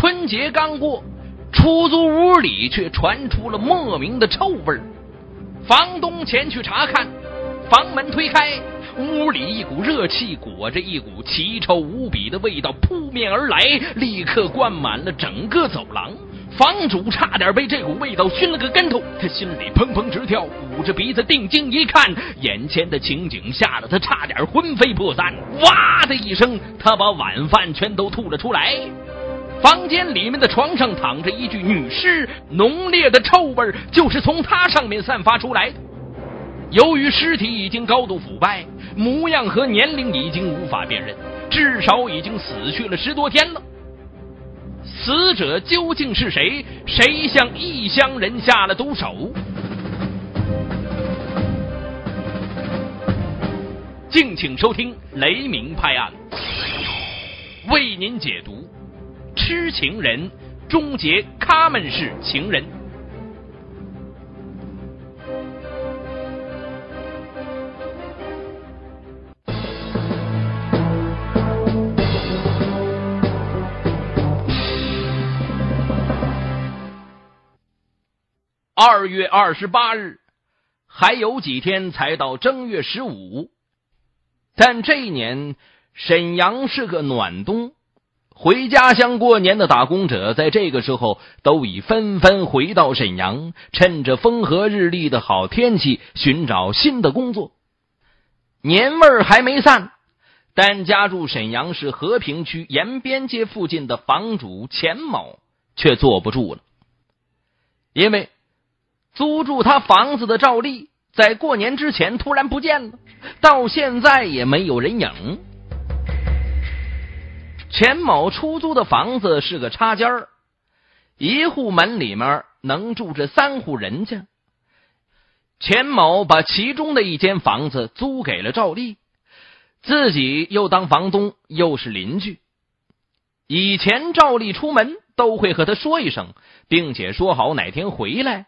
春节刚过，出租屋里却传出了莫名的臭味儿。房东前去查看，房门推开，屋里一股热气裹着一股奇臭无比的味道扑面而来，立刻灌满了整个走廊。房主差点被这股味道熏了个跟头，他心里砰砰直跳，捂着鼻子定睛一看，眼前的情景吓得他差点魂飞魄散。哇的一声，他把晚饭全都吐了出来。房间里面的床上躺着一具女尸，浓烈的臭味就是从她上面散发出来的。由于尸体已经高度腐败，模样和年龄已经无法辨认，至少已经死去了十多天了。死者究竟是谁？谁向异乡人下了毒手？敬请收听《雷鸣拍案》，为您解读：痴情人终结他们是情人。二月二十八日，还有几天才到正月十五，但这一年沈阳是个暖冬，回家乡过年的打工者在这个时候都已纷纷回到沈阳，趁着风和日丽的好天气寻找新的工作。年味儿还没散，但家住沈阳市和平区延边街附近的房主钱某却坐不住了，因为。租住他房子的赵丽，在过年之前突然不见了，到现在也没有人影。钱某出租的房子是个插间儿，一户门里面能住着三户人家。钱某把其中的一间房子租给了赵丽，自己又当房东，又是邻居。以前赵丽出门都会和他说一声，并且说好哪天回来。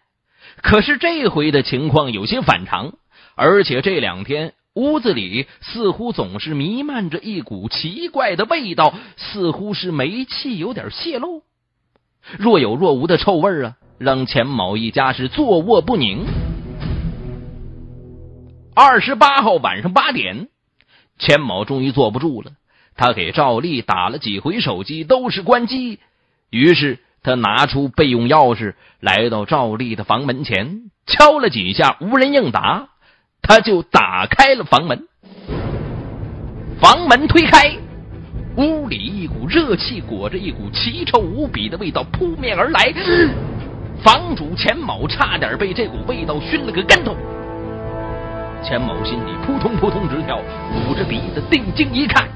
可是这回的情况有些反常，而且这两天屋子里似乎总是弥漫着一股奇怪的味道，似乎是煤气有点泄漏，若有若无的臭味啊，让钱某一家是坐卧不宁。二十八号晚上八点，钱某终于坐不住了，他给赵丽打了几回手机，都是关机，于是。他拿出备用钥匙，来到赵丽的房门前，敲了几下，无人应答，他就打开了房门。房门推开，屋里一股热气裹着一股奇臭无比的味道扑面而来，房主钱某差点被这股味道熏了个跟头。钱某心里扑通扑通直跳，捂着鼻子定睛一看。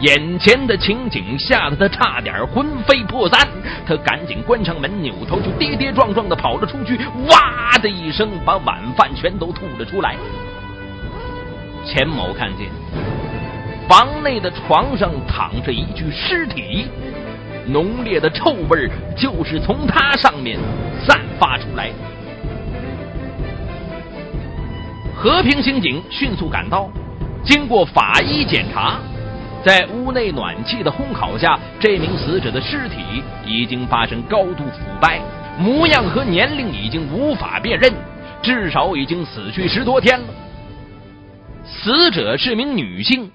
眼前的情景吓得他差点魂飞魄散，他赶紧关上门，扭头就跌跌撞撞的跑了出去，哇的一声把晚饭全都吐了出来。钱某看见房内的床上躺着一具尸体，浓烈的臭味就是从他上面散发出来。和平刑警迅速赶到，经过法医检查。在屋内暖气的烘烤下，这名死者的尸体已经发生高度腐败，模样和年龄已经无法辨认，至少已经死去十多天了。死者是名女性，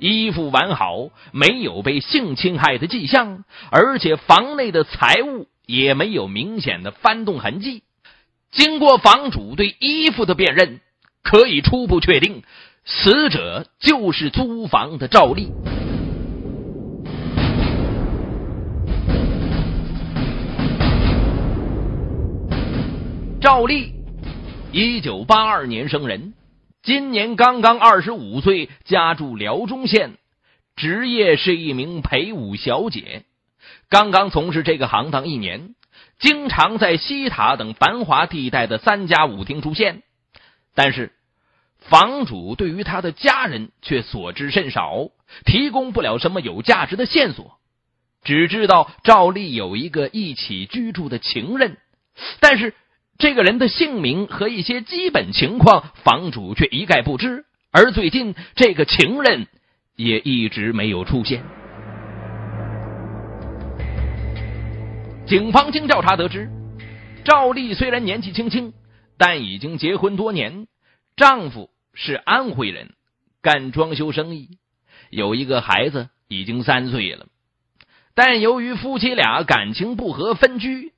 衣服完好，没有被性侵害的迹象，而且房内的财物也没有明显的翻动痕迹。经过房主对衣服的辨认，可以初步确定。死者就是租房的赵丽。赵丽，一九八二年生人，今年刚刚二十五岁，家住辽中县，职业是一名陪舞小姐，刚刚从事这个行当一年，经常在西塔等繁华地带的三家舞厅出现，但是。房主对于他的家人却所知甚少，提供不了什么有价值的线索，只知道赵丽有一个一起居住的情人，但是这个人的姓名和一些基本情况，房主却一概不知。而最近这个情人也一直没有出现。警方经调查得知，赵丽虽然年纪轻轻，但已经结婚多年，丈夫是安徽人，干装修生意，有一个孩子已经三岁了。但由于夫妻俩感情不和，分居，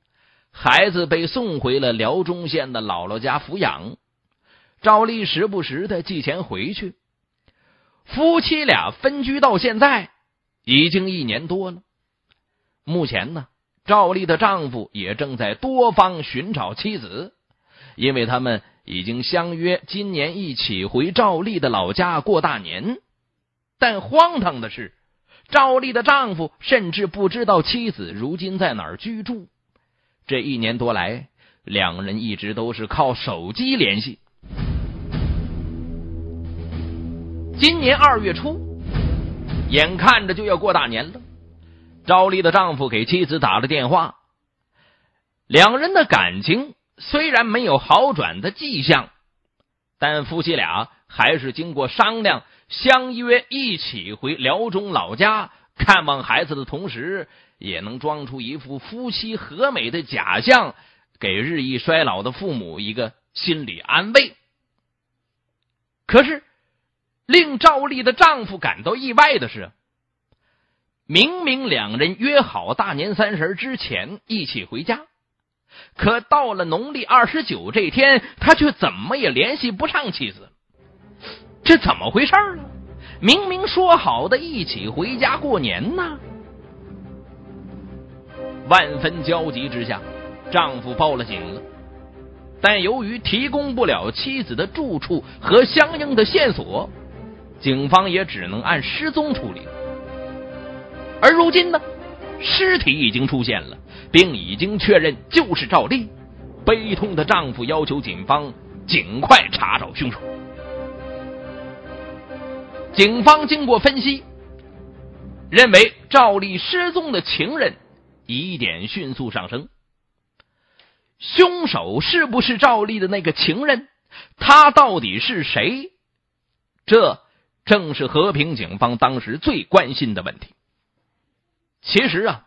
孩子被送回了辽中县的姥姥家抚养。赵丽时不时的寄钱回去。夫妻俩分居到现在已经一年多了。目前呢，赵丽的丈夫也正在多方寻找妻子，因为他们已经相约今年一起回赵丽的老家过大年。但荒唐的是。赵丽的丈夫甚至不知道妻子如今在哪儿居住。这一年多来，两人一直都是靠手机联系。今年二月初，眼看着就要过大年了，赵丽的丈夫给妻子打了电话。两人的感情虽然没有好转的迹象，但夫妻俩还是经过商量。相约一起回辽中老家看望孩子的同时，也能装出一副夫妻和美的假象，给日益衰老的父母一个心理安慰。可是，令赵丽的丈夫感到意外的是，明明两人约好大年三十之前一起回家，可到了农历二十九这天，他却怎么也联系不上妻子。这怎么回事呢？明明说好的一起回家过年呢！万分焦急之下，丈夫报了警了。但由于提供不了妻子的住处和相应的线索，警方也只能按失踪处理。而如今呢，尸体已经出现了，并已经确认就是赵丽。悲痛的丈夫要求警方尽快查找凶手。警方经过分析，认为赵丽失踪的情人疑点迅速上升。凶手是不是赵丽的那个情人？他到底是谁？这正是和平警方当时最关心的问题。其实啊，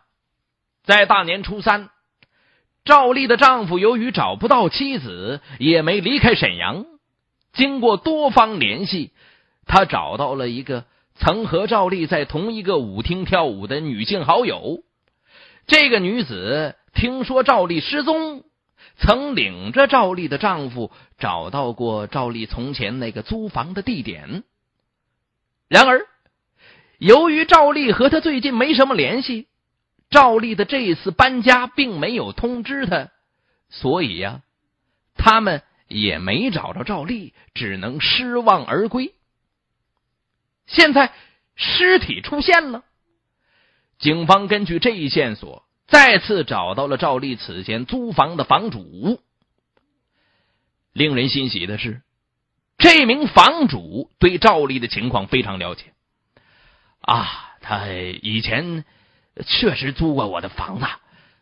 在大年初三，赵丽的丈夫由于找不到妻子，也没离开沈阳，经过多方联系。他找到了一个曾和赵丽在同一个舞厅跳舞的女性好友。这个女子听说赵丽失踪，曾领着赵丽的丈夫找到过赵丽从前那个租房的地点。然而，由于赵丽和他最近没什么联系，赵丽的这次搬家并没有通知他，所以呀，他们也没找着赵丽，只能失望而归。现在尸体出现了，警方根据这一线索，再次找到了赵丽此前租房的房主。令人欣喜的是，这名房主对赵丽的情况非常了解。啊，他以前确实租过我的房子，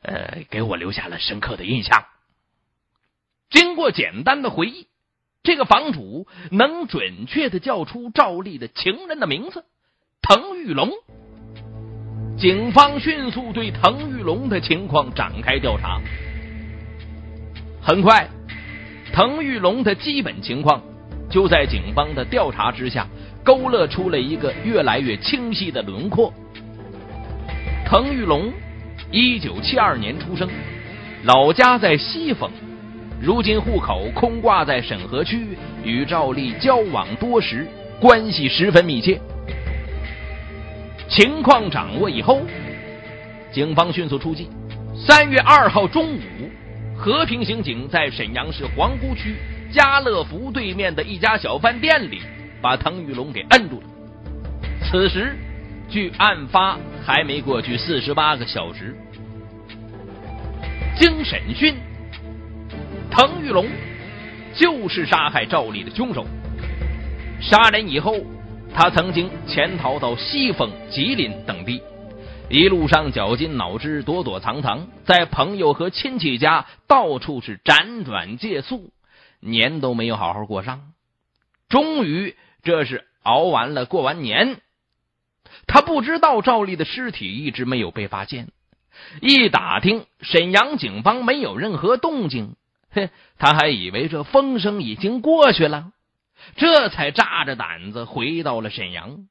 呃，给我留下了深刻的印象。经过简单的回忆。这个房主能准确的叫出赵丽的情人的名字，滕玉龙。警方迅速对滕玉龙的情况展开调查。很快，滕玉龙的基本情况就在警方的调查之下勾勒出了一个越来越清晰的轮廓。滕玉龙，一九七二年出生，老家在西丰。如今户口空挂在沈河区，与赵丽交往多时，关系十分密切。情况掌握以后，警方迅速出击。三月二号中午，和平刑警在沈阳市皇姑区家乐福对面的一家小饭店里，把滕玉龙给摁住了。此时，距案发还没过去四十八个小时。经审讯。滕玉龙就是杀害赵丽的凶手。杀人以后，他曾经潜逃到西丰、吉林等地，一路上绞尽脑汁、躲躲藏藏，在朋友和亲戚家到处是辗转借宿，年都没有好好过上。终于，这是熬完了过完年，他不知道赵丽的尸体一直没有被发现，一打听，沈阳警方没有任何动静，嘿，他还以为这风声已经过去了，这才扎着胆子回到了沈阳。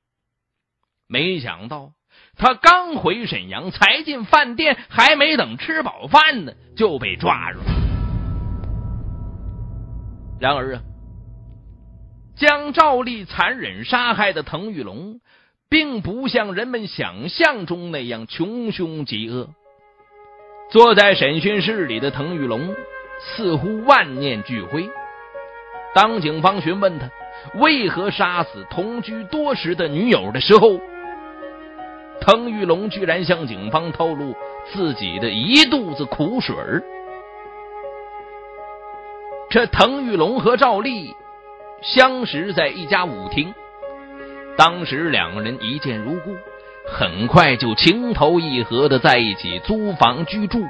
没想到，他刚回沈阳，才进饭店，还没等吃饱饭呢，就被抓住。然而啊，将赵丽残忍杀害的滕玉龙。并不像人们想象中那样穷凶极恶。坐在审讯室里的滕玉龙似乎万念俱灰。当警方询问他为何杀死同居多时的女友的时候，滕玉龙居然向警方透露自己的一肚子苦水儿。这滕玉龙和赵丽相识在一家舞厅。当时两个人一见如故，很快就情投意合的在一起租房居住。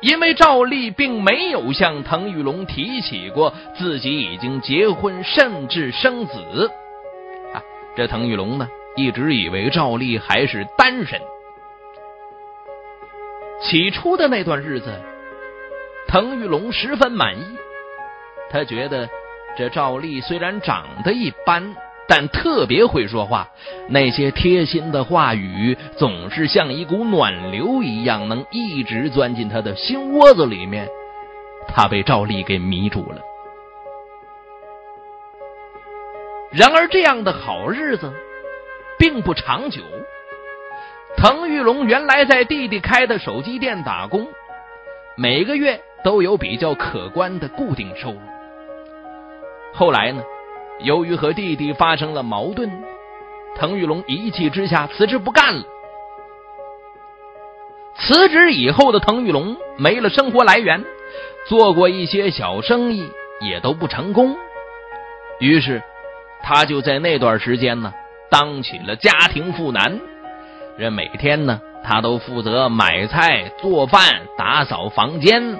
因为赵丽并没有向滕玉龙提起过自己已经结婚甚至生子，啊，这滕玉龙呢一直以为赵丽还是单身。起初的那段日子，滕玉龙十分满意，他觉得这赵丽虽然长得一般。但特别会说话，那些贴心的话语总是像一股暖流一样，能一直钻进他的心窝子里面。他被赵丽给迷住了。然而，这样的好日子并不长久。滕玉龙原来在弟弟开的手机店打工，每个月都有比较可观的固定收入。后来呢？由于和弟弟发生了矛盾，滕玉龙一气之下辞职不干了。辞职以后的滕玉龙没了生活来源，做过一些小生意也都不成功，于是他就在那段时间呢当起了家庭妇男。这每天呢，他都负责买菜、做饭、打扫房间。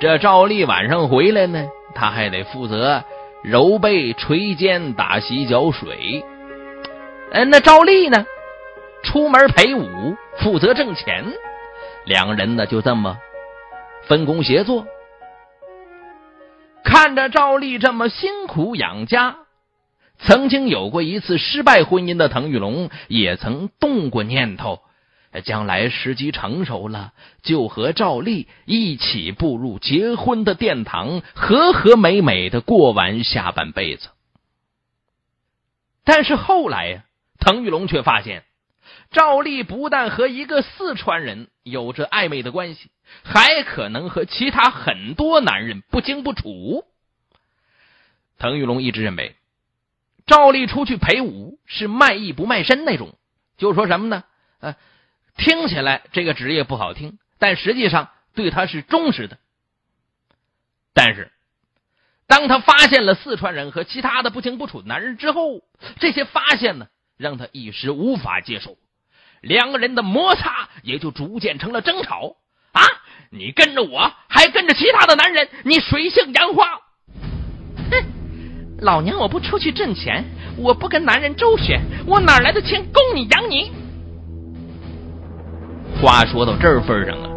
这照例晚上回来呢，他还得负责。揉背、捶肩、打洗脚水。嗯，那赵丽呢？出门陪舞，负责挣钱。两个人呢，就这么分工协作。看着赵丽这么辛苦养家，曾经有过一次失败婚姻的滕玉龙，也曾动过念头。将来时机成熟了，就和赵丽一起步入结婚的殿堂，和和美美的过完下半辈子。但是后来呀，滕玉龙却发现，赵丽不但和一个四川人有着暧昧的关系，还可能和其他很多男人不清不楚。滕玉龙一直认为，赵丽出去陪舞是卖艺不卖身那种，就说什么呢？呃。听起来这个职业不好听，但实际上对他是忠实的。但是，当他发现了四川人和其他的不清不楚男人之后，这些发现呢，让他一时无法接受。两个人的摩擦也就逐渐成了争吵。啊，你跟着我，还跟着其他的男人，你水性杨花。哼，老娘我不出去挣钱，我不跟男人周旋，我哪来的钱供你养你？话说到这份上啊，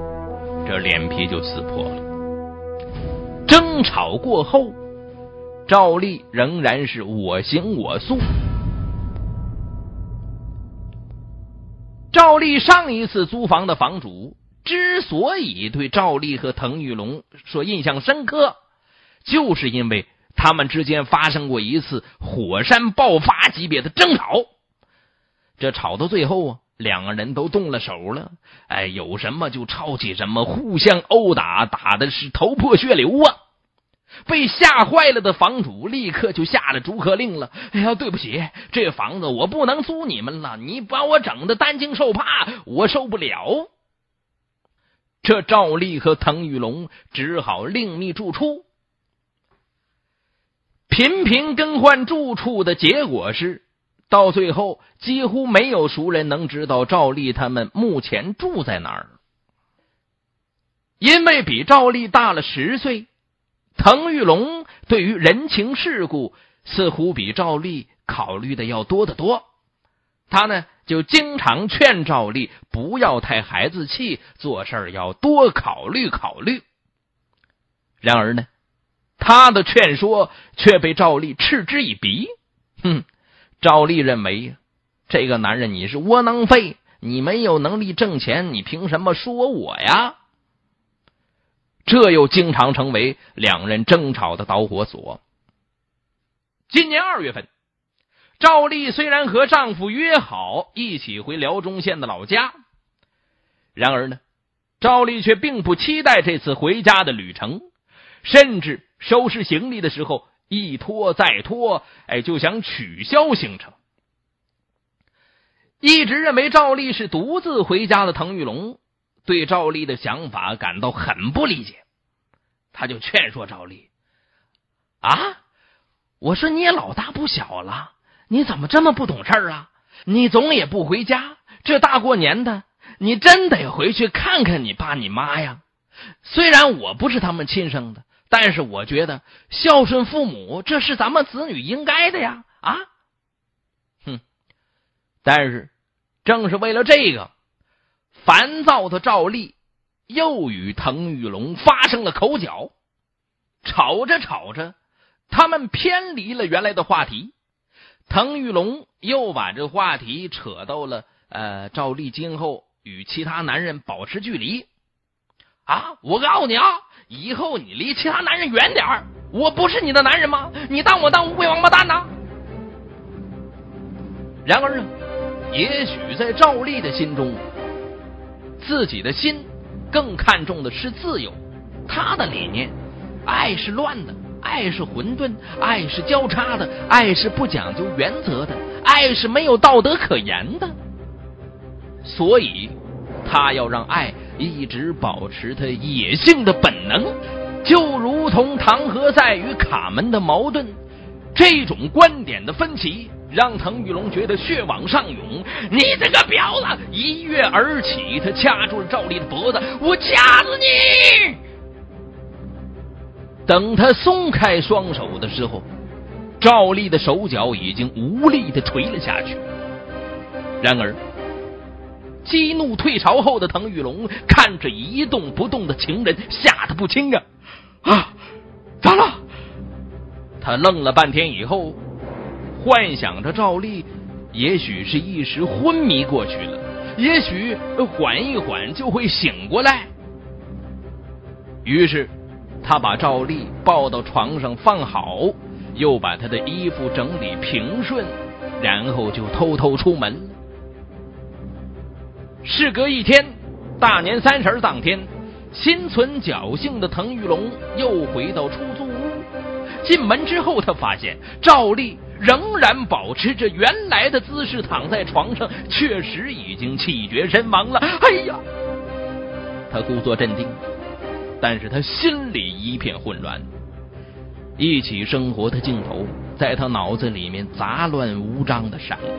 这脸皮就撕破了。争吵过后，赵丽仍然是我行我素。赵丽上一次租房的房主之所以对赵丽和滕玉龙说印象深刻，就是因为他们之间发生过一次火山爆发级别的争吵。这吵到最后啊。两个人都动了手了，哎，有什么就抄起什么，互相殴打，打的是头破血流啊！被吓坏了的房主立刻就下了逐客令了。哎呀，对不起，这房子我不能租你们了，你把我整的担惊受怕，我受不了。这赵丽和滕玉龙只好另觅住处。频频更换住处的结果是。到最后，几乎没有熟人能知道赵丽他们目前住在哪儿，因为比赵丽大了十岁，滕玉龙对于人情世故似乎比赵丽考虑的要多得多。他呢就经常劝赵丽不要太孩子气，做事要多考虑考虑。然而呢，他的劝说却被赵丽嗤之以鼻。哼，赵丽认为这个男人你是窝囊废，你没有能力挣钱，你凭什么说我呀？这又经常成为两人争吵的导火索。今年二月份，赵丽虽然和丈夫约好一起回辽中县的老家，然而呢，赵丽却并不期待这次回家的旅程，甚至收拾行李的时候一拖再拖，哎，就想取消行程。一直认为赵丽是独自回家的滕玉龙。对赵丽的想法感到很不理解，他就劝说赵丽：“啊，我说你也老大不小了，你怎么这么不懂事啊？你总也不回家，这大过年的，你真得回去看看你爸你妈呀。虽然我不是他们亲生的，但是我觉得孝顺父母，这是咱们子女应该的呀。啊，哼！但是正是为了这个。”烦躁的赵丽又与滕玉龙发生了口角，吵着吵着，他们偏离了原来的话题。滕玉龙又把这话题扯到了呃，赵丽今后与其他男人保持距离。啊，我告诉你啊，以后你离其他男人远点我不是你的男人吗？你当我当乌龟王八蛋呢？然而呢，也许在赵丽的心中。自己的心更看重的是自由，他的理念，爱是乱的，爱是混沌，爱是交叉的，爱是不讲究原则的，爱是没有道德可言的。所以，他要让爱一直保持他野性的本能，就如同唐何塞与卡门的矛盾，这种观点的分歧。让滕玉龙觉得血往上涌，你这个婊子！一跃而起，他掐住了赵丽的脖子，我掐死你！等他松开双手的时候，赵丽的手脚已经无力的垂了下去。然而，激怒退潮后的滕玉龙看着一动不动的情人，吓得不轻啊！啊，咋了？他愣了半天以后。幻想着赵丽，也许是一时昏迷过去了，也许缓一缓就会醒过来。于是，他把赵丽抱到床上放好，又把她的衣服整理平顺，然后就偷偷出门了。事隔一天，大年三十当天，心存侥幸的滕玉龙又回到出租屋。进门之后，他发现赵丽。仍然保持着原来的姿势躺在床上，确实已经气绝身亡了。哎呀！他故作镇定，但是他心里一片混乱。一起生活的镜头在他脑子里面杂乱无章的闪过。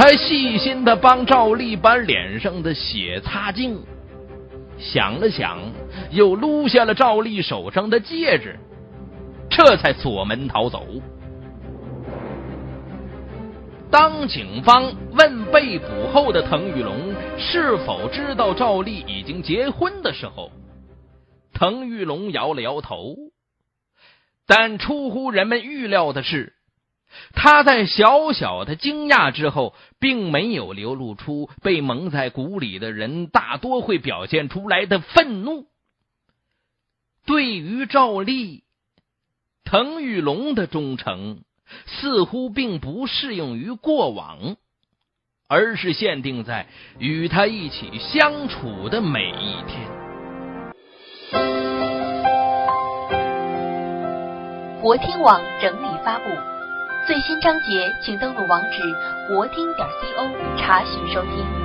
他细心的帮赵丽把脸上的血擦净，想了想，又撸下了赵丽手上的戒指，这才锁门逃走。当警方问被捕后的滕玉龙是否知道赵丽已经结婚的时候，滕玉龙摇了摇头。但出乎人们预料的是，他在小小的惊讶之后，并没有流露出被蒙在鼓里的人大多会表现出来的愤怒。对于赵丽，滕玉龙的忠诚。似乎并不适用于过往，而是限定在与他一起相处的每一天。国听网整理发布，最新章节，请登录网址国听点 co 查询收听。